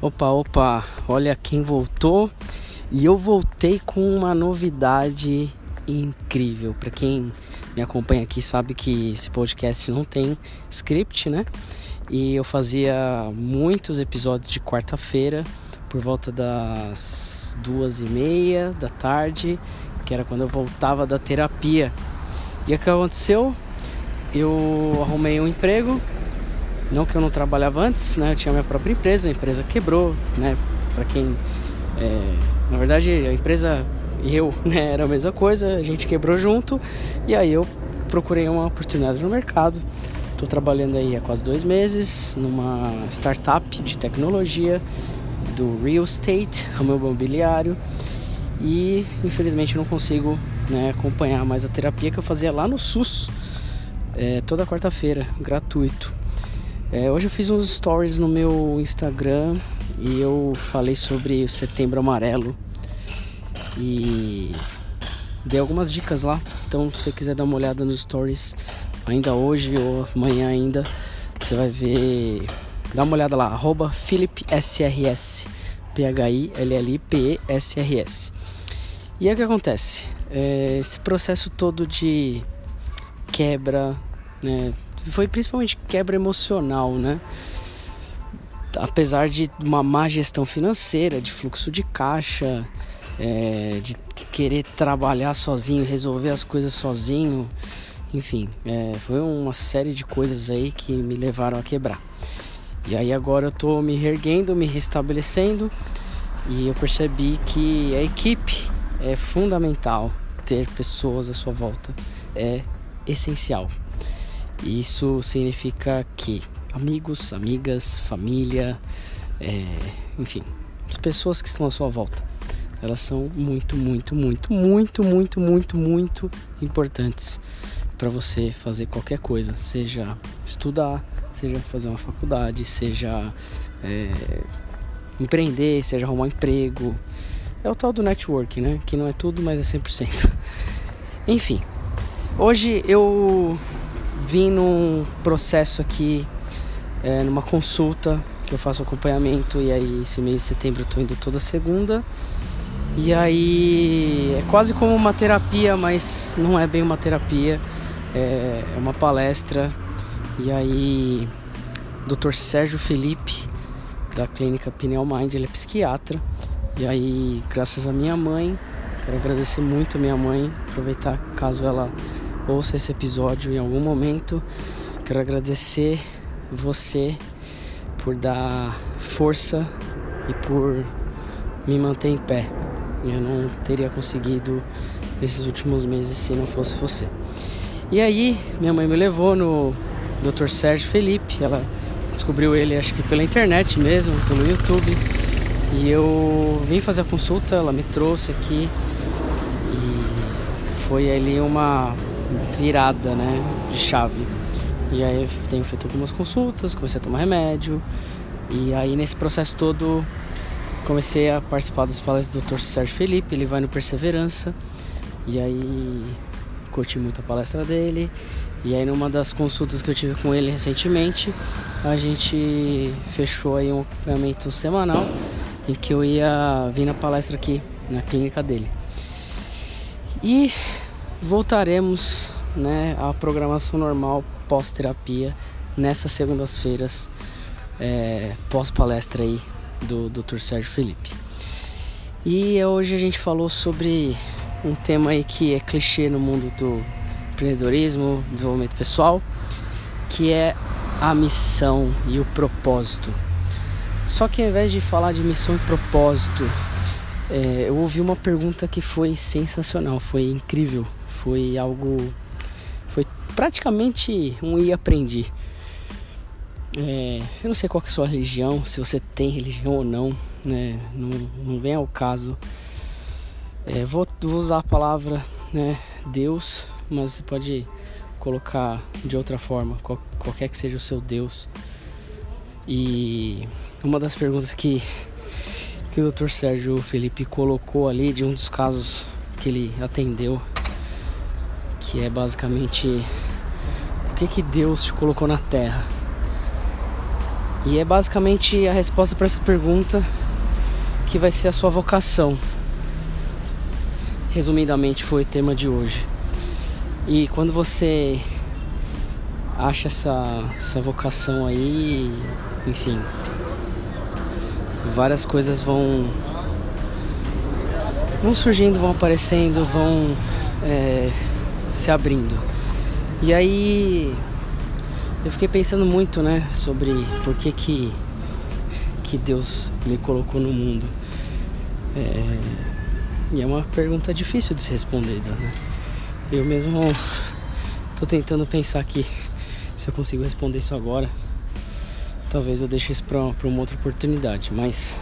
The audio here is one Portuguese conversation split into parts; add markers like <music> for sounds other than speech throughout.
Opa, opa, olha quem voltou. E eu voltei com uma novidade incrível. Para quem me acompanha aqui sabe que esse podcast não tem script, né? E eu fazia muitos episódios de quarta-feira por volta das duas e meia da tarde, que era quando eu voltava da terapia. E o que aconteceu? Eu arrumei um emprego não que eu não trabalhava antes, né? Eu tinha minha própria empresa, a empresa quebrou, né? Para quem, é, na verdade, a empresa e eu, <laughs> né? Era a mesma coisa, a gente quebrou junto e aí eu procurei uma oportunidade no mercado. Estou trabalhando aí há quase dois meses numa startup de tecnologia do real estate, <laughs> ramo imobiliário e infelizmente não consigo né, acompanhar mais a terapia que eu fazia lá no SUS é, toda quarta-feira, gratuito. É, hoje eu fiz uns stories no meu Instagram e eu falei sobre o Setembro Amarelo e dei algumas dicas lá. Então, se você quiser dar uma olhada nos stories ainda hoje ou amanhã ainda, você vai ver. Dá uma olhada lá, PhilipSRS, P-H-I-L-L-I-P-E-S-R-S. E aí o que acontece? É, esse processo todo de quebra, né? Foi principalmente quebra emocional, né? Apesar de uma má gestão financeira, de fluxo de caixa, é, de querer trabalhar sozinho, resolver as coisas sozinho, enfim, é, foi uma série de coisas aí que me levaram a quebrar. E aí agora eu tô me reerguendo, me restabelecendo e eu percebi que a equipe é fundamental ter pessoas à sua volta, é essencial. Isso significa que amigos, amigas, família, é, enfim, as pessoas que estão à sua volta, elas são muito, muito, muito, muito, muito, muito, muito importantes para você fazer qualquer coisa, seja estudar, seja fazer uma faculdade, seja é, empreender, seja arrumar um emprego. É o tal do network, né? Que não é tudo, mas é 100%. <laughs> Enfim, hoje eu vim num processo aqui, é, numa consulta que eu faço acompanhamento e aí esse mês de setembro eu tô indo toda segunda. E aí é quase como uma terapia, mas não é bem uma terapia, é, é uma palestra. E aí, Dr. Sérgio Felipe, da clínica Pineal Mind, ele é psiquiatra. E aí, graças à minha mãe, quero agradecer muito a minha mãe, aproveitar caso ela ouça esse episódio em algum momento. Quero agradecer você por dar força e por me manter em pé. Eu não teria conseguido esses últimos meses se não fosse você. E aí, minha mãe me levou no Dr. Sérgio Felipe. Ela descobriu ele, acho que pela internet mesmo, pelo YouTube. E eu vim fazer a consulta, ela me trouxe aqui. E foi ali uma virada, né, de chave. E aí tenho feito algumas consultas, comecei a tomar remédio. E aí nesse processo todo comecei a participar das palestras do Dr. Sérgio Felipe, ele vai no Perseverança. E aí curti muito a palestra dele. E aí numa das consultas que eu tive com ele recentemente, a gente fechou aí um acompanhamento semanal em que eu ia vir na palestra aqui na clínica dele. E voltaremos né, à programação normal pós-terapia nessas segundas-feiras é, pós-palestra aí do Dr. Sérgio Felipe. E hoje a gente falou sobre um tema aí que é clichê no mundo do empreendedorismo, desenvolvimento pessoal, que é a missão e o propósito. Só que ao invés de falar de missão e propósito, é, eu ouvi uma pergunta que foi sensacional, foi incrível foi algo. Foi praticamente um e aprendi. É, eu não sei qual é a sua religião, se você tem religião ou não, né? Não, não vem ao caso. É, vou, vou, usar a palavra né, Deus, mas você pode colocar de outra forma, qual, qualquer que seja o seu Deus. E uma das perguntas que, que o Dr. Sérgio Felipe colocou ali, de um dos casos que ele atendeu, que é basicamente por que, que Deus te colocou na Terra. E é basicamente a resposta para essa pergunta que vai ser a sua vocação. Resumidamente foi o tema de hoje. E quando você acha essa, essa vocação aí, enfim, várias coisas vão vão surgindo, vão aparecendo, vão é, se abrindo. E aí eu fiquei pensando muito, né, sobre por que que, que Deus me colocou no mundo. É, e é uma pergunta difícil de se responder, né? Eu mesmo tô tentando pensar aqui se eu consigo responder isso agora. Talvez eu deixe isso para uma outra oportunidade, mas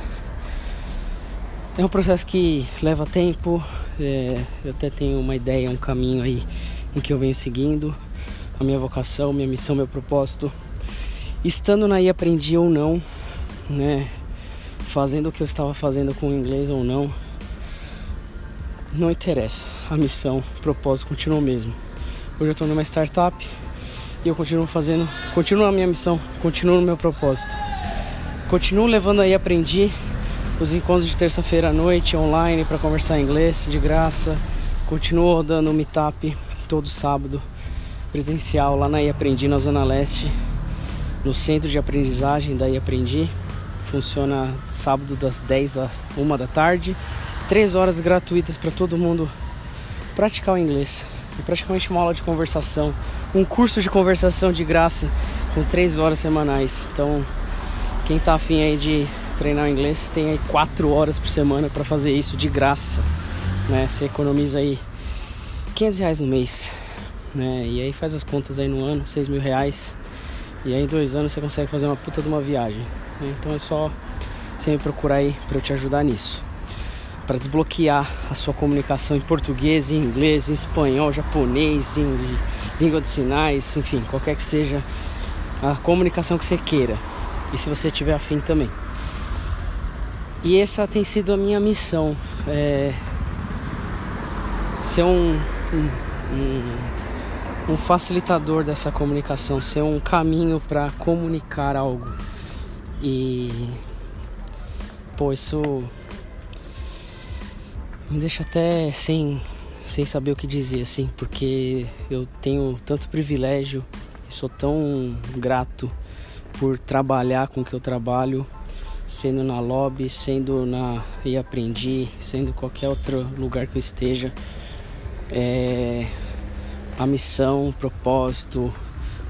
é um processo que leva tempo. É, eu até tenho uma ideia, um caminho aí em que eu venho seguindo a minha vocação, minha missão, meu propósito. Estando na I aprendi ou não, né? Fazendo o que eu estava fazendo com o inglês ou não, não interessa. A missão, o propósito continua o mesmo. Hoje eu estou numa startup e eu continuo fazendo, continuo a minha missão, continuo no meu propósito. Continuo levando aí aprendi os encontros de terça-feira à noite online para conversar inglês de graça. Continuo rodando o meetup todo sábado presencial lá na Aprendi na Zona Leste, no centro de aprendizagem da Aprendi. Funciona sábado das 10 às 1 da tarde. 3 horas gratuitas para todo mundo praticar o inglês. É praticamente uma aula de conversação, um curso de conversação de graça com 3 horas semanais. Então, quem tá afim aí de treinar o inglês tem aí 4 horas por semana para fazer isso de graça. Né? Você economiza aí 500 reais no mês né? E aí faz as contas aí no ano, 6 mil reais. E aí em dois anos você consegue fazer uma puta de uma viagem. Né? Então é só você me procurar aí para eu te ajudar nisso. Para desbloquear a sua comunicação em português, em inglês, em espanhol, japonês, em língua dos sinais, enfim, qualquer que seja a comunicação que você queira. E se você tiver afim também. E essa tem sido a minha missão. É ser um, um, um um facilitador dessa comunicação, ser um caminho para comunicar algo. E pô, isso me deixa até sem sem saber o que dizer assim, porque eu tenho tanto privilégio e sou tão grato por trabalhar com o que eu trabalho, sendo na lobby, sendo na e aprendi, sendo qualquer outro lugar que eu esteja. É, a missão, o propósito,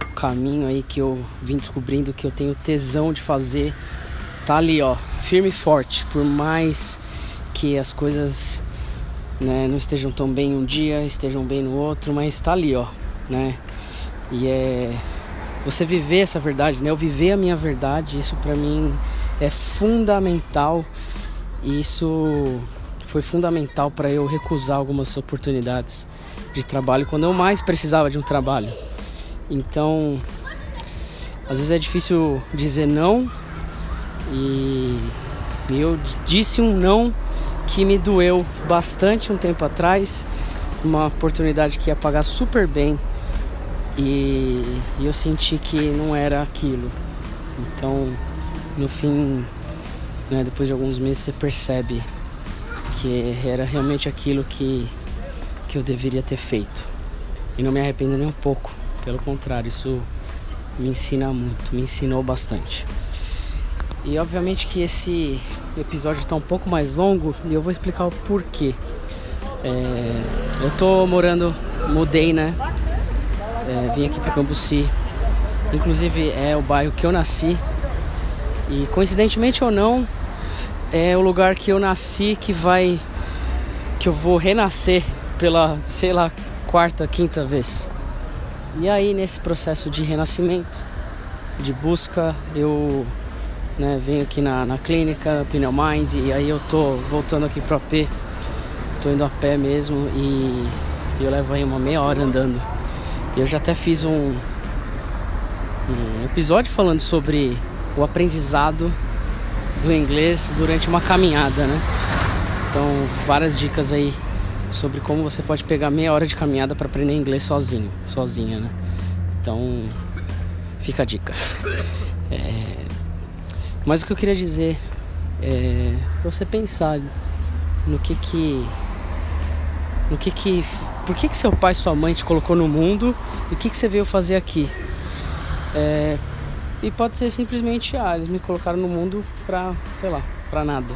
o caminho aí que eu vim descobrindo que eu tenho tesão de fazer, tá ali, ó, firme e forte, por mais que as coisas né, não estejam tão bem um dia, estejam bem no outro, mas tá ali, ó, né? E é você viver essa verdade, né? Eu viver a minha verdade, isso para mim é fundamental. E isso foi fundamental para eu recusar algumas oportunidades de trabalho quando eu mais precisava de um trabalho. Então, às vezes é difícil dizer não e eu disse um não que me doeu bastante um tempo atrás, uma oportunidade que ia pagar super bem e, eu senti que não era aquilo. Então, no fim, né, depois de alguns meses, você percebe que era realmente aquilo que que eu deveria ter feito. E não me arrependo nem um pouco, pelo contrário, isso me ensina muito, me ensinou bastante. E obviamente que esse episódio está um pouco mais longo e eu vou explicar o porquê. É, eu tô morando, mudei, né? É, vim aqui para Cambuci. Inclusive é o bairro que eu nasci. E coincidentemente ou não, é o lugar que eu nasci que vai que eu vou renascer pela, sei lá, quarta, quinta vez. E aí nesse processo de renascimento, de busca, eu né, venho aqui na, na clínica, Pneu Mind, e aí eu tô voltando aqui pro AP, tô indo a pé mesmo e, eu levo aí uma meia hora andando. Eu já até fiz um, um episódio falando sobre o aprendizado do inglês durante uma caminhada, né? Então, várias dicas aí sobre como você pode pegar meia hora de caminhada para aprender inglês sozinho, sozinha, né? Então, fica a dica. É, Mas o que eu queria dizer é pra você pensar no que que no que que por que que seu pai e sua mãe te colocou no mundo e o que que você veio fazer aqui é, e pode ser simplesmente ah eles me colocaram no mundo pra sei lá pra nada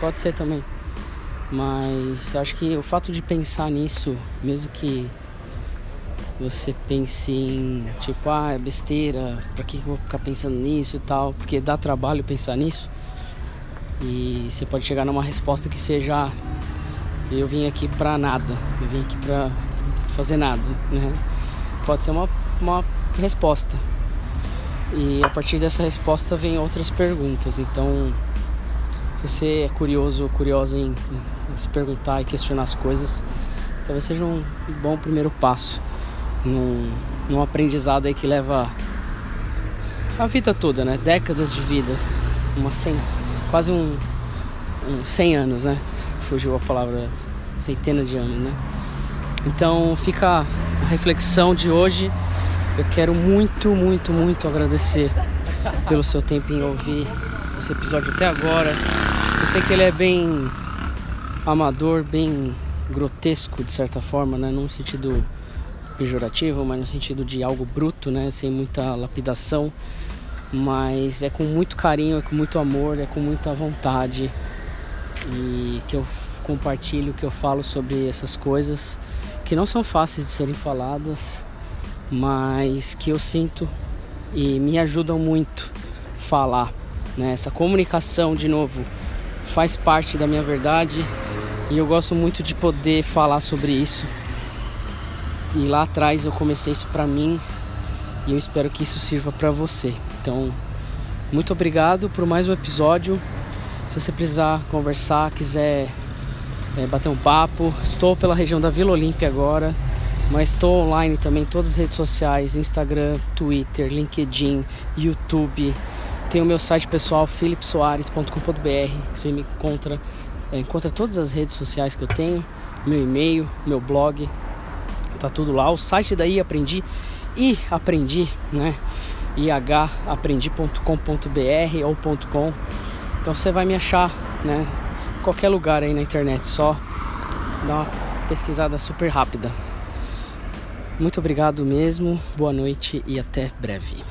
pode ser também mas acho que o fato de pensar nisso mesmo que você pense em tipo, ah, é besteira, pra que eu vou ficar pensando nisso e tal, porque dá trabalho pensar nisso. E você pode chegar numa resposta que seja, eu vim aqui pra nada, eu vim aqui pra fazer nada, né? Pode ser uma, uma resposta. E a partir dessa resposta vem outras perguntas. Então, se você é curioso ou curiosa em, se perguntar e questionar as coisas, talvez seja um bom primeiro passo num, num aprendizado aí que leva a vida toda, né? Décadas de vida, uma cem, quase um, um 100 anos, né? Fugiu a palavra centena de anos, né? Então fica a reflexão de hoje. Eu quero muito, muito, muito agradecer pelo seu tempo em ouvir esse episódio até agora. Eu sei que ele é bem amador, bem grotesco de certa forma, né? Num sentido pejorativo, mas no sentido de algo bruto, né? Sem muita lapidação. Mas é com muito carinho, é com muito amor, é com muita vontade e que eu compartilho, que eu falo sobre essas coisas que não são fáceis de serem faladas, mas que eu sinto e me ajudam muito falar. Né? Essa comunicação, de novo, faz parte da minha verdade e eu gosto muito de poder falar sobre isso e lá atrás eu comecei isso para mim e eu espero que isso sirva para você. Então, muito obrigado por mais um episódio. Se você precisar conversar, quiser é, bater um papo, estou pela região da Vila Olímpia agora, mas estou online também em todas as redes sociais: Instagram, Twitter, LinkedIn, YouTube. Tem o meu site pessoal philipsoares.com.br, você me encontra, é, encontra todas as redes sociais que eu tenho, meu e-mail, meu blog, tá tudo lá. O site daí aprendi e aprendi, né? ihaprendi.com.br ou .com. Então você vai me achar, né? Qualquer lugar aí na internet, só dá uma pesquisada super rápida. Muito obrigado mesmo, boa noite e até breve.